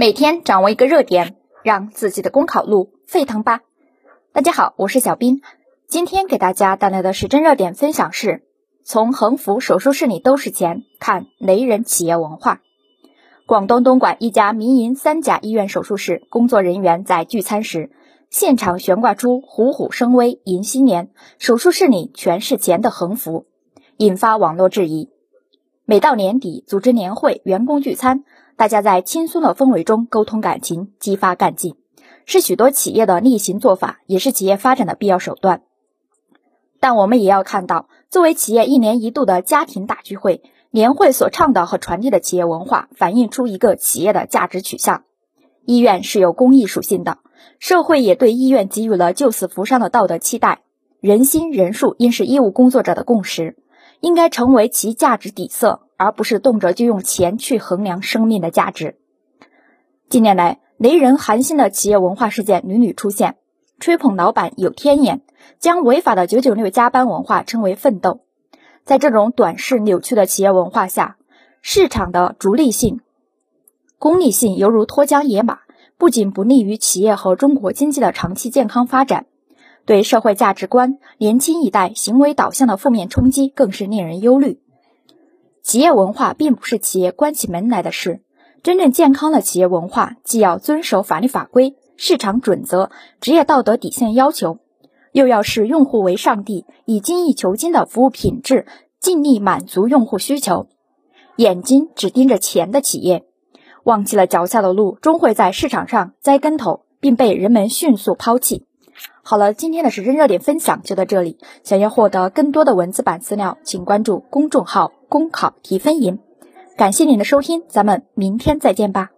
每天掌握一个热点，让自己的公考路沸腾吧！大家好，我是小斌，今天给大家带来的时政热点分享是：从横幅手术室里都是钱，看雷人企业文化。广东东莞一家民营三甲医院手术室工作人员在聚餐时，现场悬挂出“虎虎生威，迎新年”，手术室里全是钱的横幅，引发网络质疑。每到年底，组织年会、员工聚餐。大家在轻松的氛围中沟通感情，激发干劲，是许多企业的例行做法，也是企业发展的必要手段。但我们也要看到，作为企业一年一度的家庭大聚会，年会所倡导和传递的企业文化，反映出一个企业的价值取向。医院是有公益属性的，社会也对医院给予了救死扶伤的道德期待。人心人数应是医务工作者的共识，应该成为其价值底色。而不是动辄就用钱去衡量生命的价值。近年来，雷人寒心的企业文化事件屡屡出现，吹捧老板有天眼，将违法的九九六加班文化称为奋斗。在这种短视扭曲的企业文化下，市场的逐利性、功利性犹如脱缰野马，不仅不利于企业和中国经济的长期健康发展，对社会价值观、年轻一代行为导向的负面冲击更是令人忧虑。企业文化并不是企业关起门来的事。真正健康的企业文化，既要遵守法律法规、市场准则、职业道德底线要求，又要视用户为上帝，以精益求精的服务品质，尽力满足用户需求。眼睛只盯着钱的企业，忘记了脚下的路，终会在市场上栽跟头，并被人们迅速抛弃。好了，今天的时政热点分享就到这里。想要获得更多的文字版资料，请关注公众号。公考提分营，感谢您的收听，咱们明天再见吧。